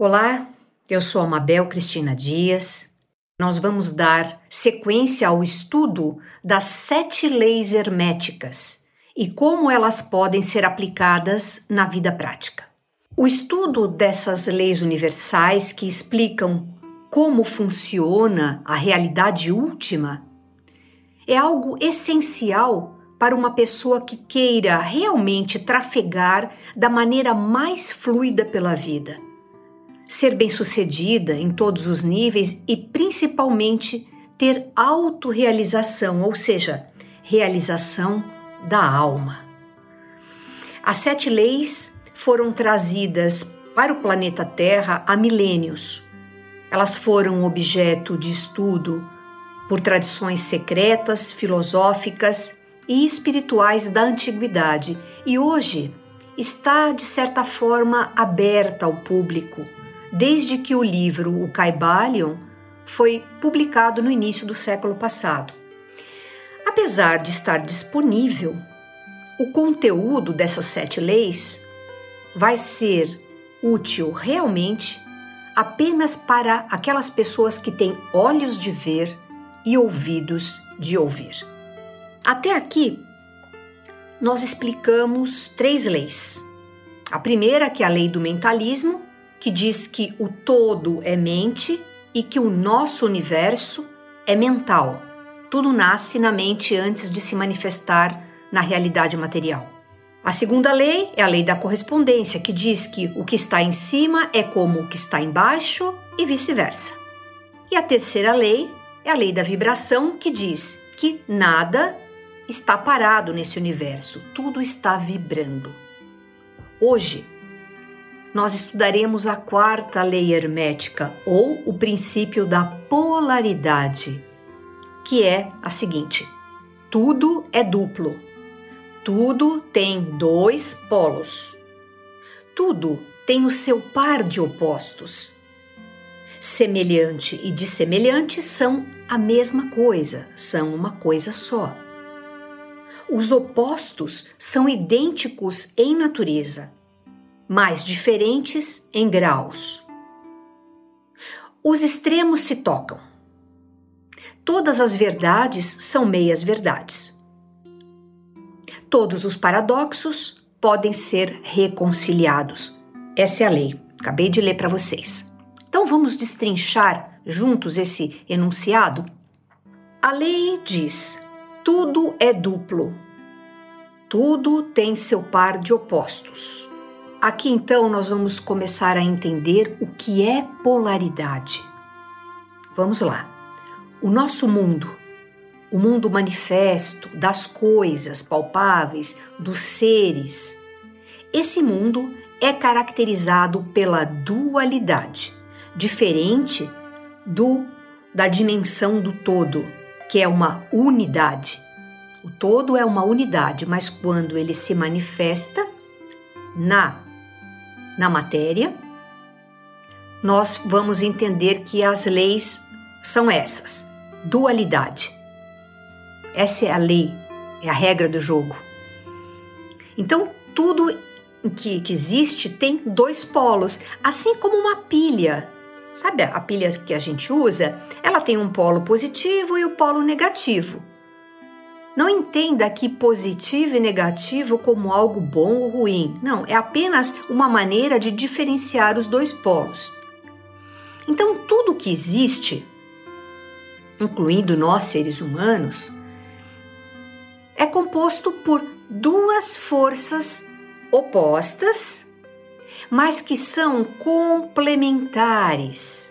Olá, eu sou a Mabel Cristina Dias. Nós vamos dar sequência ao estudo das sete leis herméticas e como elas podem ser aplicadas na vida prática. O estudo dessas leis universais que explicam como funciona a realidade última é algo essencial para uma pessoa que queira realmente trafegar da maneira mais fluida pela vida ser bem-sucedida em todos os níveis e principalmente ter autorrealização, ou seja, realização da alma. As sete leis foram trazidas para o planeta Terra há milênios. Elas foram objeto de estudo por tradições secretas, filosóficas e espirituais da antiguidade e hoje está, de certa forma, aberta ao público desde que o livro O Caibalion foi publicado no início do século passado. Apesar de estar disponível, o conteúdo dessas sete leis vai ser útil realmente apenas para aquelas pessoas que têm olhos de ver e ouvidos de ouvir. Até aqui, nós explicamos três leis. A primeira, que é a lei do mentalismo, que diz que o todo é mente e que o nosso universo é mental. Tudo nasce na mente antes de se manifestar na realidade material. A segunda lei é a lei da correspondência, que diz que o que está em cima é como o que está embaixo e vice-versa. E a terceira lei é a lei da vibração, que diz que nada está parado nesse universo, tudo está vibrando. Hoje, nós estudaremos a quarta lei hermética ou o princípio da polaridade, que é a seguinte: tudo é duplo, tudo tem dois polos, tudo tem o seu par de opostos. Semelhante e dissemelhante são a mesma coisa, são uma coisa só. Os opostos são idênticos em natureza mas diferentes em graus. Os extremos se tocam. Todas as verdades são meias verdades. Todos os paradoxos podem ser reconciliados. Essa é a lei. Acabei de ler para vocês. Então vamos destrinchar juntos esse enunciado? A lei diz: tudo é duplo. Tudo tem seu par de opostos. Aqui então nós vamos começar a entender o que é polaridade. Vamos lá. O nosso mundo, o mundo manifesto das coisas palpáveis, dos seres, esse mundo é caracterizado pela dualidade, diferente do da dimensão do todo, que é uma unidade. O todo é uma unidade, mas quando ele se manifesta na na matéria, nós vamos entender que as leis são essas: dualidade. Essa é a lei, é a regra do jogo. Então, tudo que, que existe tem dois polos, assim como uma pilha. Sabe a pilha que a gente usa? Ela tem um polo positivo e o um polo negativo. Não entenda que positivo e negativo como algo bom ou ruim. Não, é apenas uma maneira de diferenciar os dois polos. Então, tudo que existe, incluindo nós seres humanos, é composto por duas forças opostas, mas que são complementares.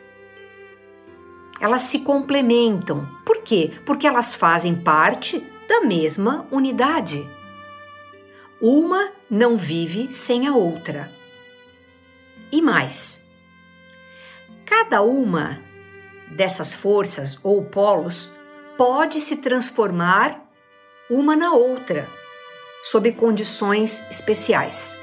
Elas se complementam. Por quê? Porque elas fazem parte da mesma unidade. Uma não vive sem a outra. E mais, cada uma dessas forças ou polos pode se transformar uma na outra, sob condições especiais.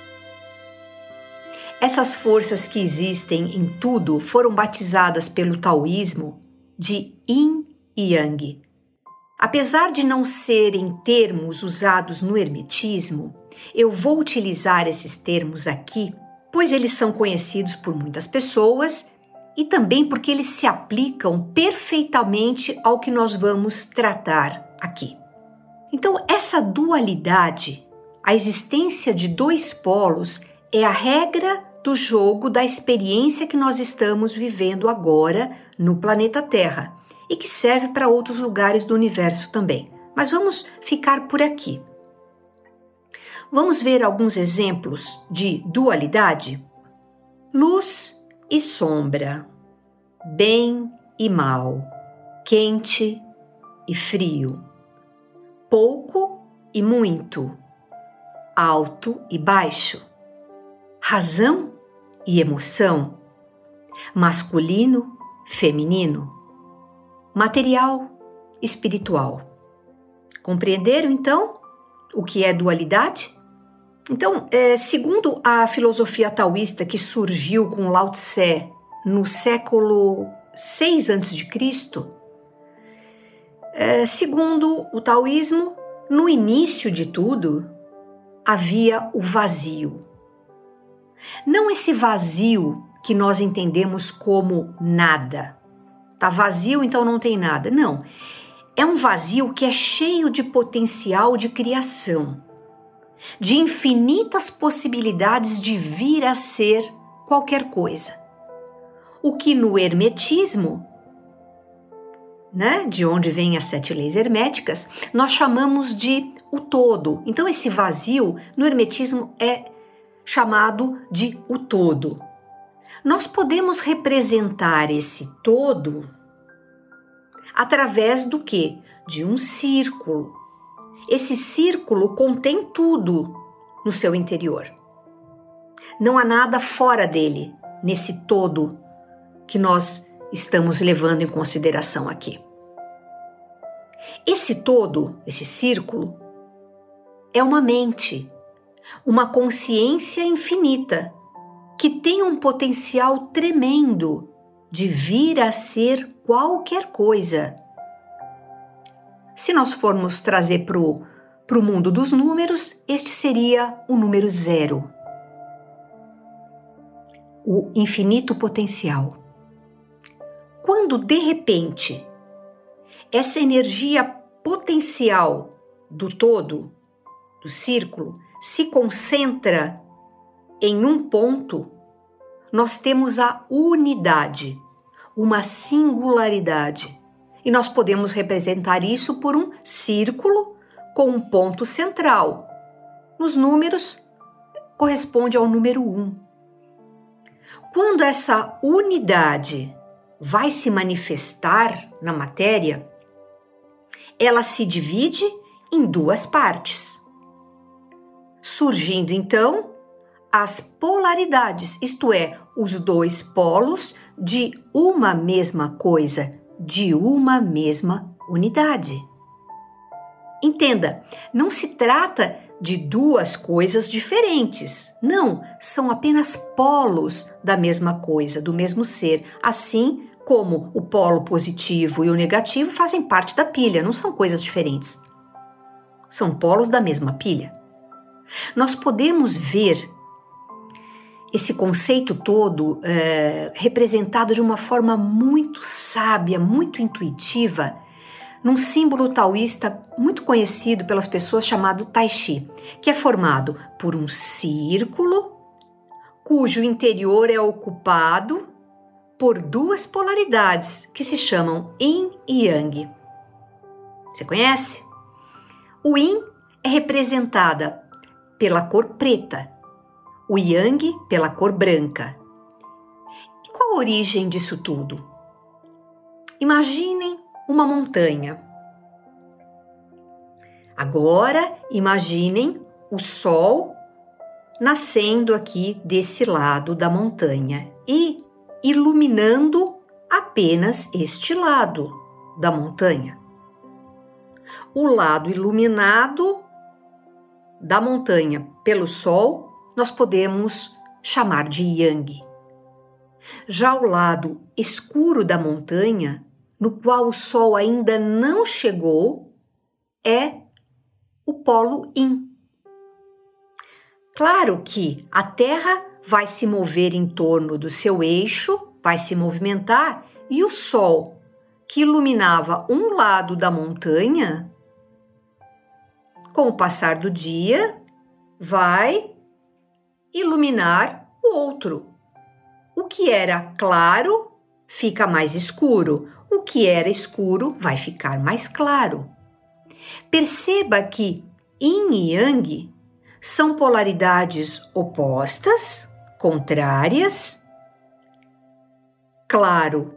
Essas forças que existem em tudo foram batizadas pelo taoísmo de Yin e Yang, Apesar de não serem termos usados no Hermetismo, eu vou utilizar esses termos aqui, pois eles são conhecidos por muitas pessoas e também porque eles se aplicam perfeitamente ao que nós vamos tratar aqui. Então, essa dualidade, a existência de dois polos, é a regra do jogo da experiência que nós estamos vivendo agora no planeta Terra e que serve para outros lugares do universo também. Mas vamos ficar por aqui. Vamos ver alguns exemplos de dualidade? Luz e sombra, bem e mal, quente e frio, pouco e muito, alto e baixo, razão e emoção, masculino, feminino, material, espiritual. Compreenderam então o que é dualidade? Então, é, segundo a filosofia taoísta que surgiu com Lao Tse no século 6 a.C., é, segundo o taoísmo, no início de tudo havia o vazio. Não esse vazio que nós entendemos como nada. Tá vazio, então não tem nada. Não. É um vazio que é cheio de potencial de criação de infinitas possibilidades de vir a ser qualquer coisa. O que no hermetismo, né, de onde vêm as sete leis herméticas, nós chamamos de o todo. Então esse vazio no hermetismo é chamado de o todo. Nós podemos representar esse todo através do que? De um círculo, esse círculo contém tudo no seu interior. Não há nada fora dele, nesse todo que nós estamos levando em consideração aqui. Esse todo, esse círculo, é uma mente, uma consciência infinita que tem um potencial tremendo de vir a ser qualquer coisa se nós formos trazer para o mundo dos números, este seria o número zero. O infinito potencial. Quando de repente essa energia potencial do todo, do círculo, se concentra em um ponto, nós temos a unidade, uma singularidade e nós podemos representar isso por um círculo com um ponto central. Nos números, corresponde ao número 1. Um. Quando essa unidade vai se manifestar na matéria, ela se divide em duas partes, surgindo então as polaridades, isto é, os dois polos de uma mesma coisa de uma mesma unidade. Entenda, não se trata de duas coisas diferentes. Não, são apenas polos da mesma coisa, do mesmo ser. Assim como o polo positivo e o negativo fazem parte da pilha, não são coisas diferentes. São polos da mesma pilha. Nós podemos ver esse conceito todo é, representado de uma forma muito sábia, muito intuitiva, num símbolo taoísta muito conhecido pelas pessoas chamado Tai Chi, que é formado por um círculo cujo interior é ocupado por duas polaridades que se chamam Yin e Yang. Você conhece? O Yin é representada pela cor preta o yang pela cor branca. E qual a origem disso tudo? Imaginem uma montanha. Agora imaginem o sol nascendo aqui desse lado da montanha e iluminando apenas este lado da montanha. O lado iluminado da montanha pelo sol nós podemos chamar de Yang. Já o lado escuro da montanha, no qual o sol ainda não chegou, é o polo yin. Claro que a Terra vai se mover em torno do seu eixo, vai se movimentar, e o Sol, que iluminava um lado da montanha, com o passar do dia, vai iluminar o outro. O que era claro fica mais escuro, o que era escuro vai ficar mais claro. Perceba que yin e yang são polaridades opostas, contrárias, claro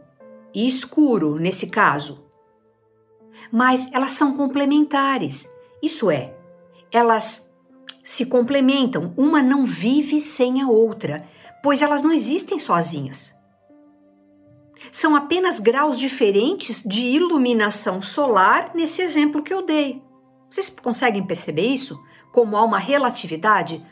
e escuro nesse caso. Mas elas são complementares, isso é, elas se complementam, uma não vive sem a outra, pois elas não existem sozinhas. São apenas graus diferentes de iluminação solar nesse exemplo que eu dei. Vocês conseguem perceber isso? como há uma relatividade,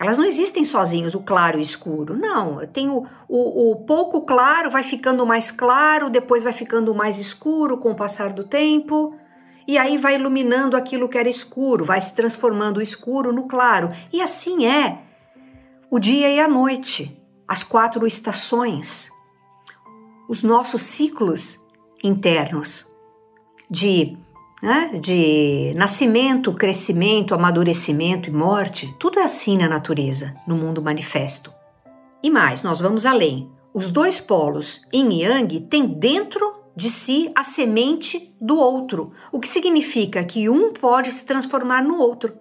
elas não existem sozinhos, o claro e o escuro. Não, eu tenho o, o, pouco claro vai ficando mais claro, depois vai ficando mais escuro com o passar do tempo, e aí vai iluminando aquilo que era escuro, vai se transformando o escuro no claro. E assim é o dia e a noite, as quatro estações, os nossos ciclos internos de né? de nascimento, crescimento, amadurecimento e morte, tudo é assim na natureza, no mundo manifesto. E mais, nós vamos além. Os dois polos, yin e yang, têm dentro de si a semente do outro, o que significa que um pode se transformar no outro.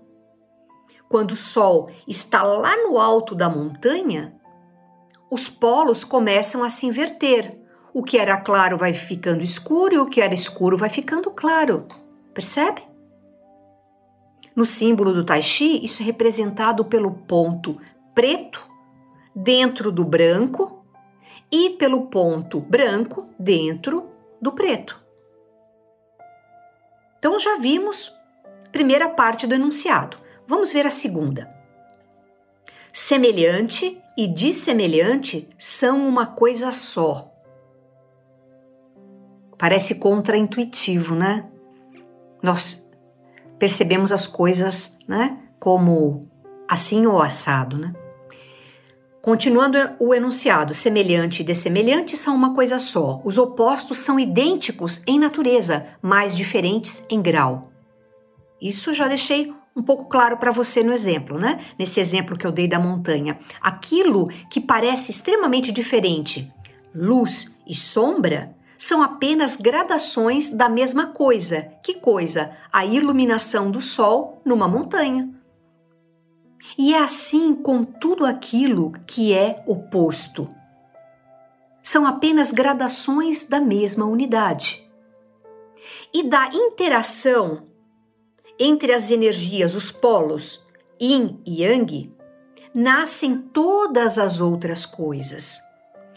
Quando o sol está lá no alto da montanha, os polos começam a se inverter. O que era claro vai ficando escuro e o que era escuro vai ficando claro. Percebe? No símbolo do Tai Chi, isso é representado pelo ponto preto dentro do branco e pelo ponto branco dentro do preto. Então já vimos primeira parte do enunciado. Vamos ver a segunda. Semelhante e dissemelhante são uma coisa só. Parece contraintuitivo, né? nós percebemos as coisas né, como assim ou assado. Né? Continuando o enunciado, semelhante e dessemelhante são uma coisa só. Os opostos são idênticos em natureza, mas diferentes em grau. Isso já deixei um pouco claro para você no exemplo, né? Nesse exemplo que eu dei da montanha. Aquilo que parece extremamente diferente, luz e sombra, são apenas gradações da mesma coisa. Que coisa? A iluminação do sol numa montanha. E é assim com tudo aquilo que é oposto. São apenas gradações da mesma unidade. E da interação entre as energias, os polos yin e yang, nascem todas as outras coisas.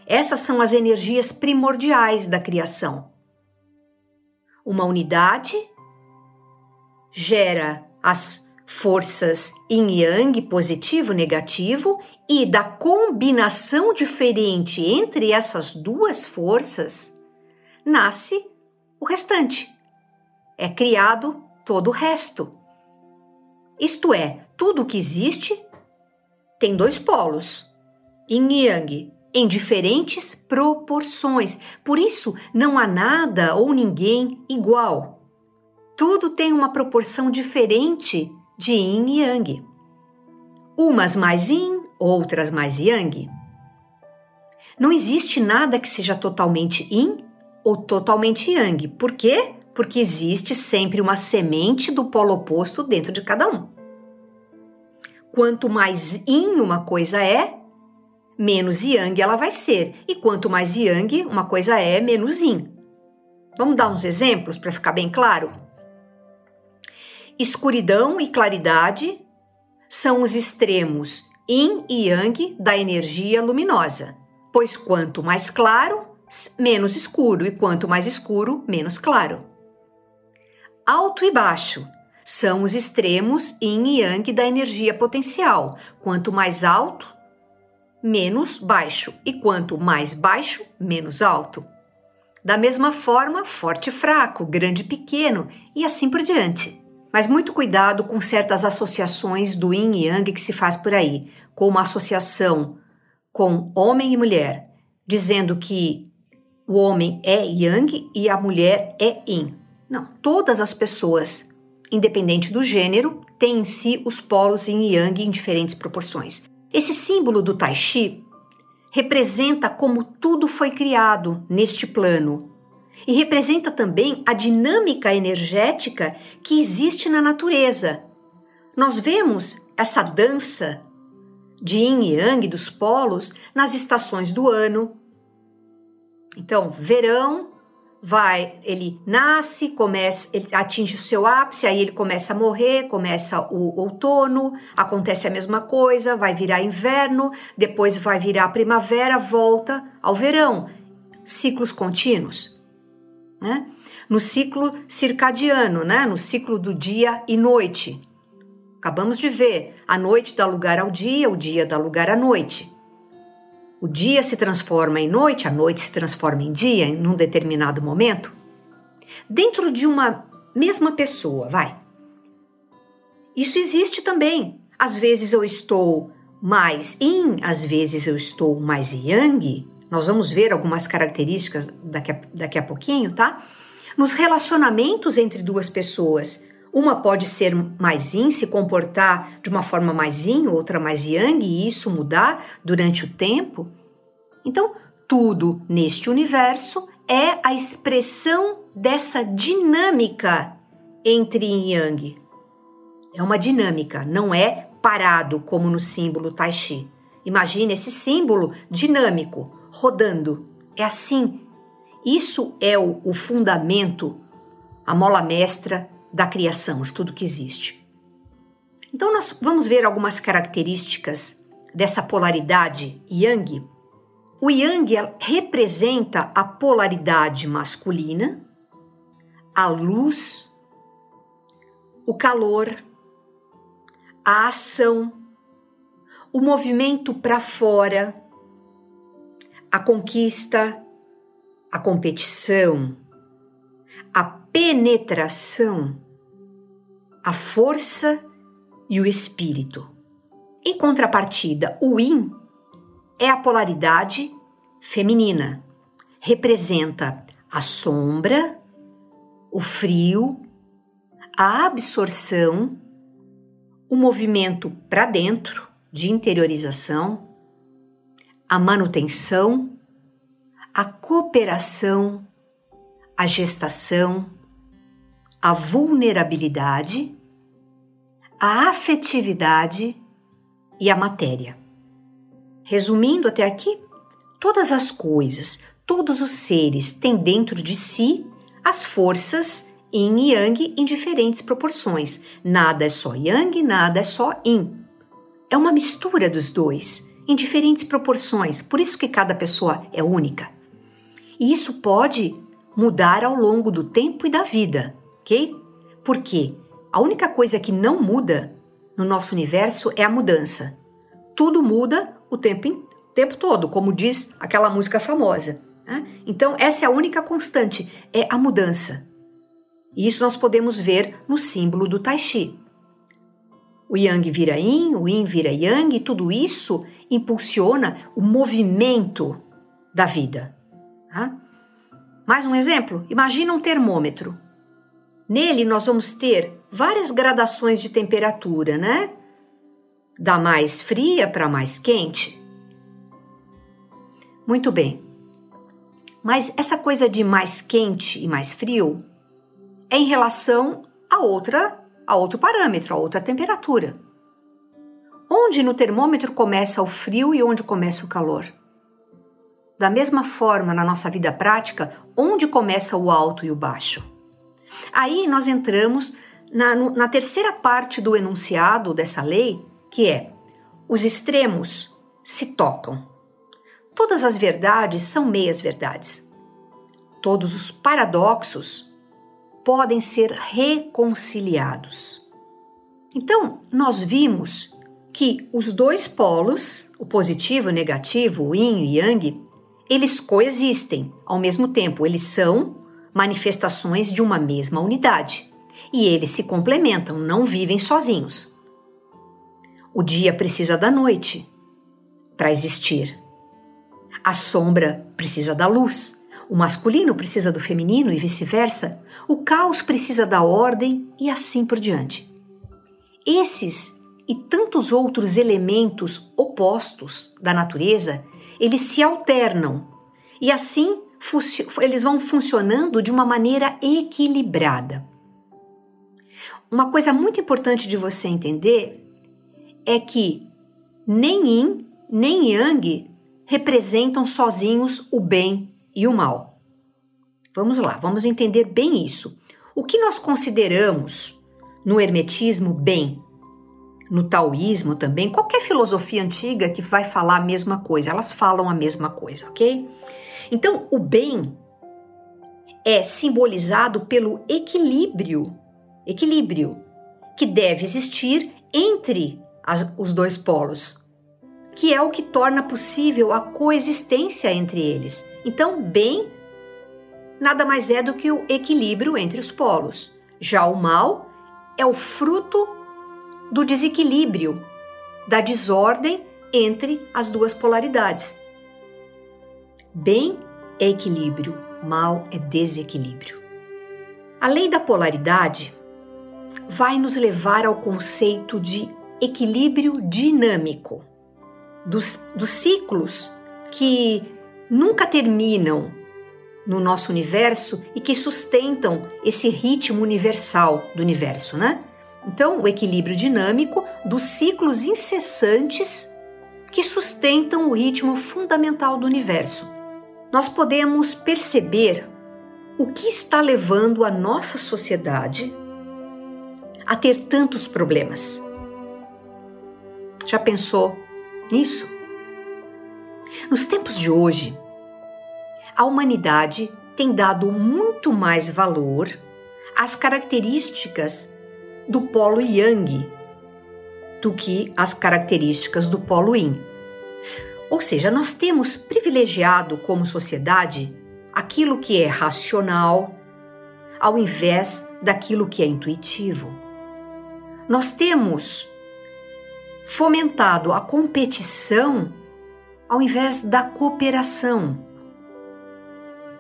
Essas são as energias primordiais da criação. Uma unidade gera as forças yin yang, positivo negativo, e da combinação diferente entre essas duas forças nasce o restante. É criado todo o resto. Isto é, tudo que existe tem dois polos, yin yang, em diferentes proporções. Por isso, não há nada ou ninguém igual. Tudo tem uma proporção diferente de yin e yang. Umas mais yin, outras mais yang. Não existe nada que seja totalmente yin ou totalmente yang. Por quê? Porque existe sempre uma semente do polo oposto dentro de cada um. Quanto mais yin uma coisa é, menos yang ela vai ser. E quanto mais yang uma coisa é, menos yin. Vamos dar uns exemplos para ficar bem claro? Escuridão e claridade são os extremos yin e yang da energia luminosa, pois quanto mais claro, menos escuro, e quanto mais escuro, menos claro. Alto e baixo são os extremos yin e yang da energia potencial. Quanto mais alto, menos baixo, e quanto mais baixo, menos alto. Da mesma forma, forte e fraco, grande e pequeno e assim por diante. Mas muito cuidado com certas associações do yin e yang que se faz por aí, como associação com homem e mulher, dizendo que o homem é yang e a mulher é yin. Não, todas as pessoas, independente do gênero, têm em si os polos yin e yang em diferentes proporções. Esse símbolo do Tai Chi representa como tudo foi criado neste plano e representa também a dinâmica energética que existe na natureza. Nós vemos essa dança de yin e yang dos polos nas estações do ano. Então, verão, vai, ele nasce, começa, ele atinge o seu ápice, aí ele começa a morrer, começa o outono, acontece a mesma coisa, vai virar inverno, depois vai virar primavera, volta ao verão. Ciclos contínuos, né? No ciclo circadiano, né? No ciclo do dia e noite. Acabamos de ver, a noite dá lugar ao dia, o dia dá lugar à noite. O dia se transforma em noite, a noite se transforma em dia em um determinado momento. Dentro de uma mesma pessoa, vai. Isso existe também. Às vezes eu estou mais yin, às vezes eu estou mais yang. Nós vamos ver algumas características daqui a, daqui a pouquinho, tá? Nos relacionamentos entre duas pessoas, uma pode ser mais yin, se comportar de uma forma mais yin, outra mais yang, e isso mudar durante o tempo. Então, tudo neste universo é a expressão dessa dinâmica entre yin e yang. É uma dinâmica, não é parado como no símbolo Tai Chi. Imagine esse símbolo dinâmico, rodando. É assim. Isso é o, o fundamento, a mola mestra da criação, de tudo que existe. Então, nós vamos ver algumas características dessa polaridade yang. O yang representa a polaridade masculina, a luz, o calor, a ação, o movimento para fora, a conquista, a competição, a penetração a força e o espírito. Em contrapartida, o yin é a polaridade feminina. Representa a sombra, o frio, a absorção, o movimento para dentro de interiorização, a manutenção, a cooperação, a gestação, a vulnerabilidade a afetividade e a matéria. Resumindo até aqui, todas as coisas, todos os seres têm dentro de si as forças yin e yang em diferentes proporções. Nada é só yang, nada é só yin. É uma mistura dos dois, em diferentes proporções, por isso que cada pessoa é única. E isso pode mudar ao longo do tempo e da vida, ok? Por quê? A única coisa que não muda no nosso universo é a mudança. Tudo muda o tempo, tempo todo, como diz aquela música famosa. Né? Então, essa é a única constante, é a mudança. E isso nós podemos ver no símbolo do Tai Chi. O Yang vira Yin, o Yin vira Yang, tudo isso impulsiona o movimento da vida. Tá? Mais um exemplo: imagina um termômetro. Nele nós vamos ter várias gradações de temperatura, né? Da mais fria para mais quente. Muito bem. Mas essa coisa de mais quente e mais frio é em relação a outra, a outro parâmetro, a outra temperatura. Onde no termômetro começa o frio e onde começa o calor? Da mesma forma, na nossa vida prática, onde começa o alto e o baixo? Aí nós entramos na, na terceira parte do enunciado dessa lei, que é: os extremos se tocam. Todas as verdades são meias verdades. Todos os paradoxos podem ser reconciliados. Então, nós vimos que os dois polos, o positivo e o negativo, o yin e yang, eles coexistem, ao mesmo tempo, eles são manifestações de uma mesma unidade. E eles se complementam, não vivem sozinhos. O dia precisa da noite para existir. A sombra precisa da luz. O masculino precisa do feminino e vice-versa. O caos precisa da ordem e assim por diante. Esses e tantos outros elementos opostos da natureza, eles se alternam e assim eles vão funcionando de uma maneira equilibrada. Uma coisa muito importante de você entender é que nem yin nem yang representam sozinhos o bem e o mal. Vamos lá, vamos entender bem isso. O que nós consideramos no hermetismo bem no taoísmo também, qualquer filosofia antiga que vai falar a mesma coisa, elas falam a mesma coisa, ok? Então, o bem é simbolizado pelo equilíbrio, equilíbrio que deve existir entre as, os dois polos, que é o que torna possível a coexistência entre eles. Então, bem nada mais é do que o equilíbrio entre os polos. Já o mal é o fruto do desequilíbrio, da desordem entre as duas polaridades. Bem é equilíbrio, mal é desequilíbrio. A lei da polaridade vai nos levar ao conceito de equilíbrio dinâmico, dos, dos ciclos que nunca terminam no nosso universo e que sustentam esse ritmo universal do universo, né? Então, o equilíbrio dinâmico dos ciclos incessantes que sustentam o ritmo fundamental do universo. Nós podemos perceber o que está levando a nossa sociedade a ter tantos problemas. Já pensou nisso? Nos tempos de hoje, a humanidade tem dado muito mais valor às características do polo yang do que as características do polo yin. Ou seja, nós temos privilegiado como sociedade aquilo que é racional ao invés daquilo que é intuitivo. Nós temos fomentado a competição ao invés da cooperação.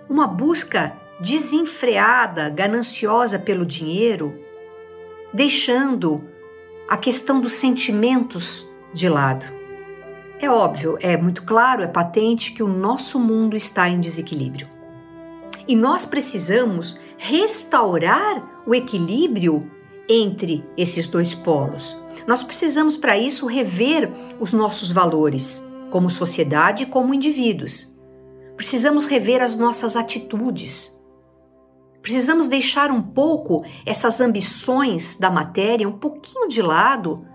Uma busca desenfreada, gananciosa pelo dinheiro deixando a questão dos sentimentos de lado. É óbvio, é muito claro, é patente que o nosso mundo está em desequilíbrio. E nós precisamos restaurar o equilíbrio entre esses dois polos. Nós precisamos, para isso, rever os nossos valores, como sociedade e como indivíduos. Precisamos rever as nossas atitudes Precisamos deixar um pouco essas ambições da matéria um pouquinho de lado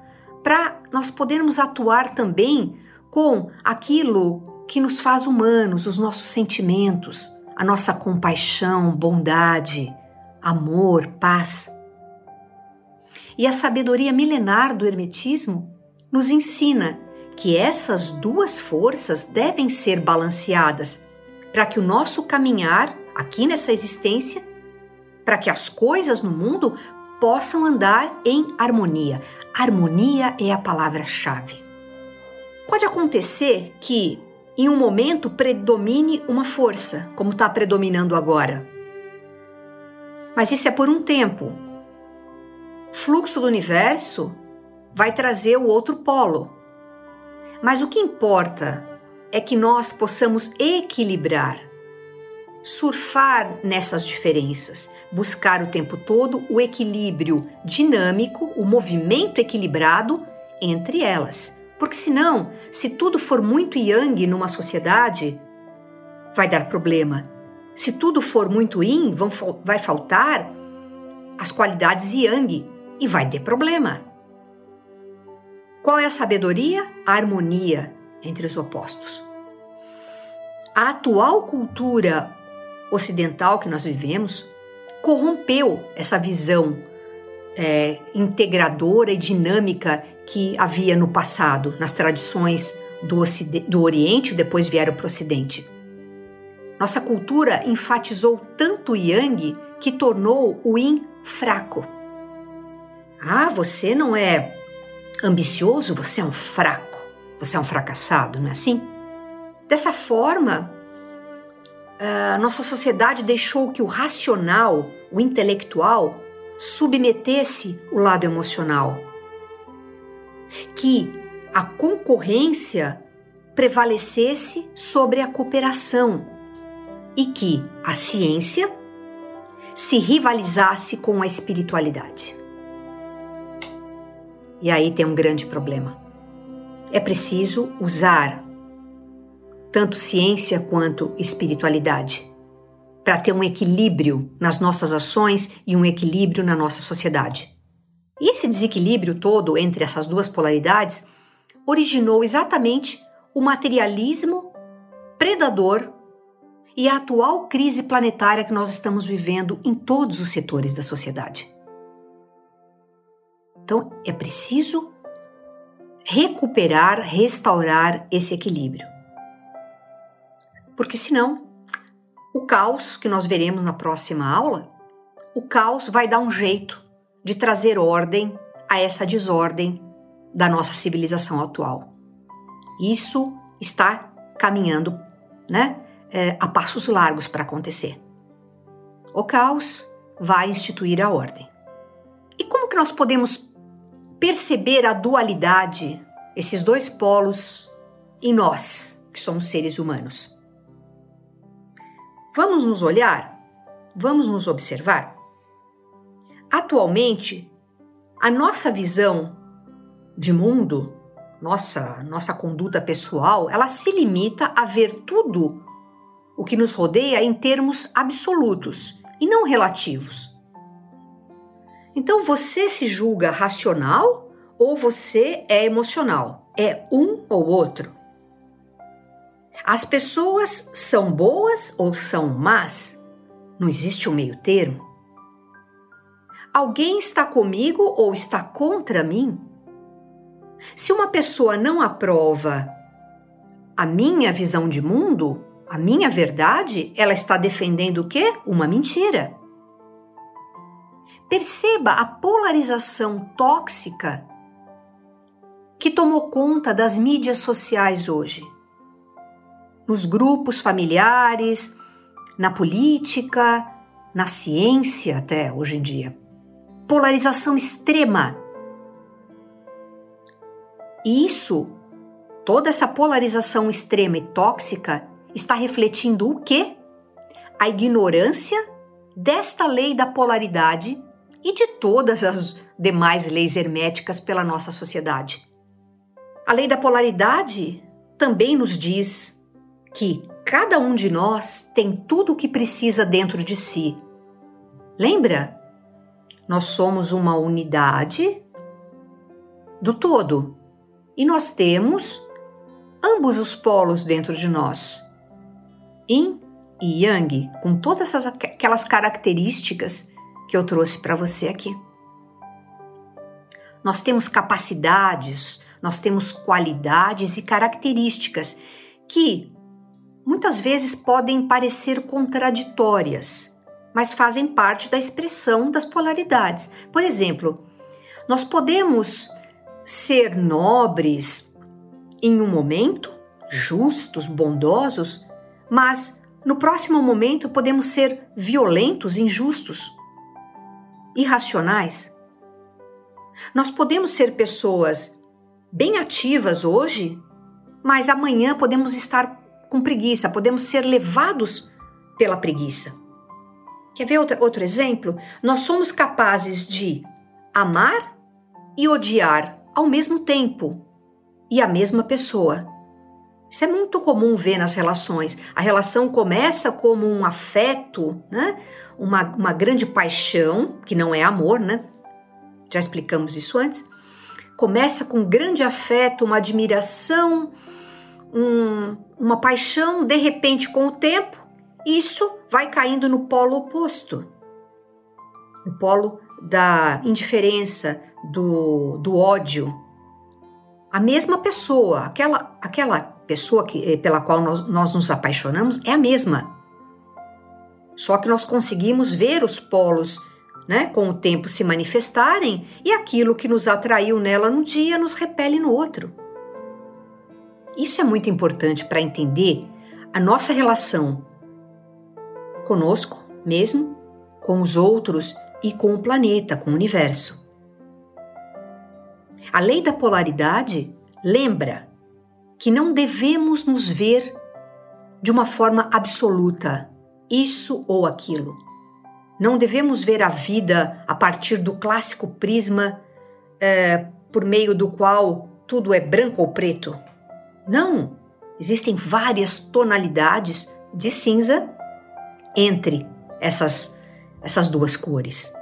para nós podermos atuar também com aquilo que nos faz humanos, os nossos sentimentos, a nossa compaixão, bondade, amor, paz. E a sabedoria milenar do Hermetismo nos ensina que essas duas forças devem ser balanceadas para que o nosso caminhar aqui nessa existência para que as coisas no mundo possam andar em harmonia. Harmonia é a palavra-chave. Pode acontecer que em um momento predomine uma força, como está predominando agora. Mas isso é por um tempo. O fluxo do universo vai trazer o outro polo. Mas o que importa é que nós possamos equilibrar, surfar nessas diferenças, buscar o tempo todo o equilíbrio dinâmico, o movimento equilibrado entre elas. Porque senão, se tudo for muito yang numa sociedade, vai dar problema. Se tudo for muito yin, vão, vai faltar as qualidades yang e vai ter problema. Qual é a sabedoria? A harmonia entre os opostos. A atual cultura ocidental que nós vivemos corrompeu essa visão é, integradora e dinâmica que havia no passado, nas tradições do, do Oriente, depois vieram para o Ocidente. Nossa cultura enfatizou tanto o yang que tornou o yin fraco. Ah, você não é ambicioso, você é um fraco, você é um fracassado, não é assim? Dessa forma, a nossa sociedade deixou que o racional, o intelectual, submetesse o lado emocional. Que a concorrência prevalecesse sobre a cooperação e que a ciência se rivalizasse com a espiritualidade. E aí tem um grande problema. É preciso usar tanto ciência quanto espiritualidade para ter um equilíbrio nas nossas ações e um equilíbrio na nossa sociedade. E esse desequilíbrio todo entre essas duas polaridades originou exatamente o materialismo predador e a atual crise planetária que nós estamos vivendo em todos os setores da sociedade. Então, é preciso recuperar, restaurar esse equilíbrio. Porque senão, o caos que nós veremos na próxima aula, o caos vai dar um jeito de trazer ordem a essa desordem da nossa civilização atual. Isso está caminhando, né? é, a passos largos para acontecer. O caos vai instituir a ordem. E como que nós podemos perceber a dualidade, esses dois polos em nós, que somos seres humanos? Vamos nos olhar? Vamos nos observar? Atualmente, a nossa visão de mundo, nossa, nossa conduta pessoal, ela se limita a ver tudo o que nos rodeia em termos absolutos e não relativos. Então você se julga racional ou você é emocional? É um ou outro? As pessoas são boas ou são más? Não existe um meio termo. Alguém está comigo ou está contra mim? Se uma pessoa não aprova a minha visão de mundo, a minha verdade, ela está defendendo o quê? Uma mentira. Perceba a polarização tóxica que tomou conta das mídias sociais hoje. Nos grupos familiares, na política, na ciência até hoje em dia. Polarização extrema. E isso, toda essa polarização extrema e tóxica, está refletindo o quê? A ignorância desta lei da polaridade e de todas as demais leis herméticas pela nossa sociedade. A lei da polaridade também nos diz que cada um de nós tem tudo o que precisa dentro de si. Lembra? Nós somos uma unidade do todo e nós temos ambos os polos dentro de nós. Yin e Yang, com todas aquelas características que eu trouxe para você aqui. Nós temos capacidades, nós temos qualidades e características que muitas vezes podem parecer contraditórias, mas fazem parte da expressão das polaridades. Por exemplo, nós podemos ser nobres em um momento, justos, bondosos, mas no próximo momento podemos ser violentos, injustos, irracionais. Nós podemos ser pessoas bem ativas hoje, mas amanhã podemos estar com preguiça, podemos ser levados pela preguiça. Quer ver outro, exemplo? Nós somos capazes de amar e odiar ao mesmo tempo e a mesma pessoa. Isso é muito comum ver nas relações. A relação começa como um afeto, né? uma, uma grande paixão, que não é amor, né? Já explicamos isso antes. Começa com grande afeto, uma admiração, um, uma paixão, de repente, com o tempo, isso vai caindo no polo oposto no polo da indiferença, do, do ódio. A mesma pessoa, aquela, aquela pessoa que, eh, pela qual nós, nós nos apaixonamos é a mesma, Só que nós conseguimos ver os polos né, com o tempo se manifestarem e aquilo que nos atraiu nela num dia nos repele no outro. Isso é muito importante para entender a nossa relação conosco mesmo, com os outros e com o planeta, com o universo. A lei da polaridade lembra que não devemos nos ver de uma forma absoluta, isso ou aquilo. Não devemos ver a vida a partir do clássico prisma é, por meio do qual tudo é branco ou preto. Não! Existem várias tonalidades de cinza entre essas, essas duas cores.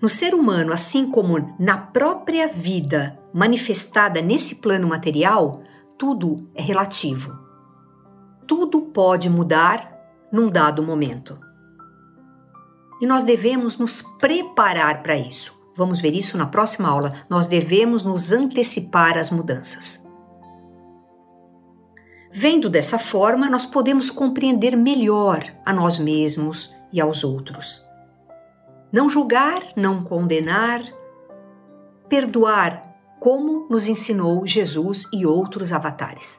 No ser humano, assim como na própria vida manifestada nesse plano material, tudo é relativo. Tudo pode mudar num dado momento e nós devemos nos preparar para isso. Vamos ver isso na próxima aula. Nós devemos nos antecipar às mudanças. Vendo dessa forma, nós podemos compreender melhor a nós mesmos e aos outros. Não julgar, não condenar, perdoar, como nos ensinou Jesus e outros avatares.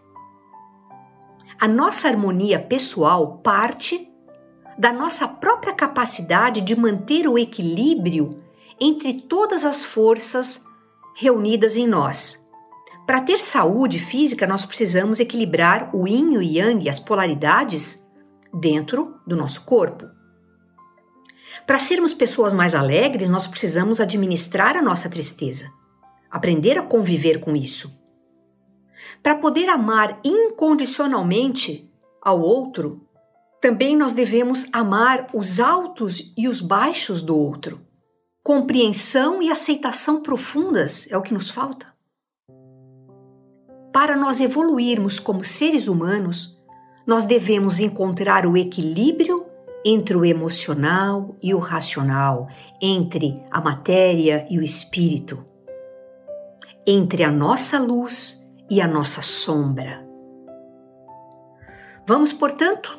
A nossa harmonia pessoal parte da nossa própria capacidade de manter o equilíbrio entre todas as forças reunidas em nós. Para ter saúde física, nós precisamos equilibrar o yin e o yang, as polaridades, dentro do nosso corpo. Para sermos pessoas mais alegres, nós precisamos administrar a nossa tristeza, aprender a conviver com isso. Para poder amar incondicionalmente ao outro, também nós devemos amar os altos e os baixos do outro. Compreensão e aceitação profundas é o que nos falta. Para nós evoluirmos como seres humanos, nós devemos encontrar o equilíbrio entre o emocional e o racional, entre a matéria e o espírito, entre a nossa luz e a nossa sombra. Vamos, portanto,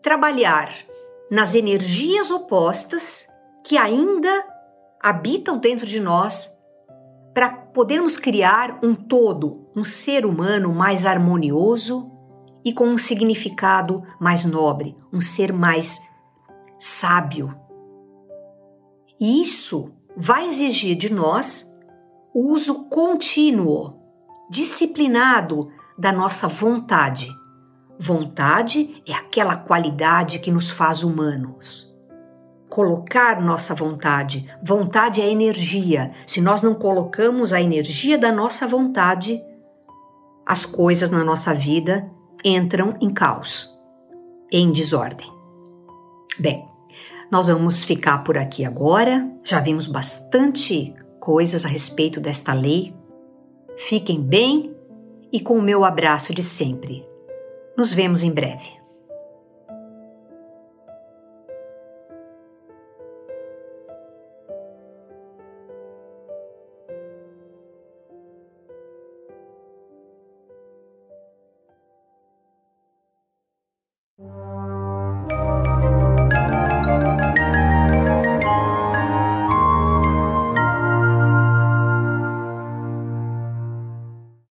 trabalhar nas energias opostas que ainda habitam dentro de nós para podermos criar um todo, um ser humano mais harmonioso e com um significado mais nobre, um ser mais sábio. E isso vai exigir de nós o uso contínuo, disciplinado da nossa vontade Vontade é aquela qualidade que nos faz humanos. Colocar nossa vontade. Vontade é energia. Se nós não colocamos a energia da nossa vontade, as coisas na nossa vida entram em caos, em desordem. Bem, nós vamos ficar por aqui agora. Já vimos bastante coisas a respeito desta lei. Fiquem bem e com o meu abraço de sempre. Nos vemos em breve.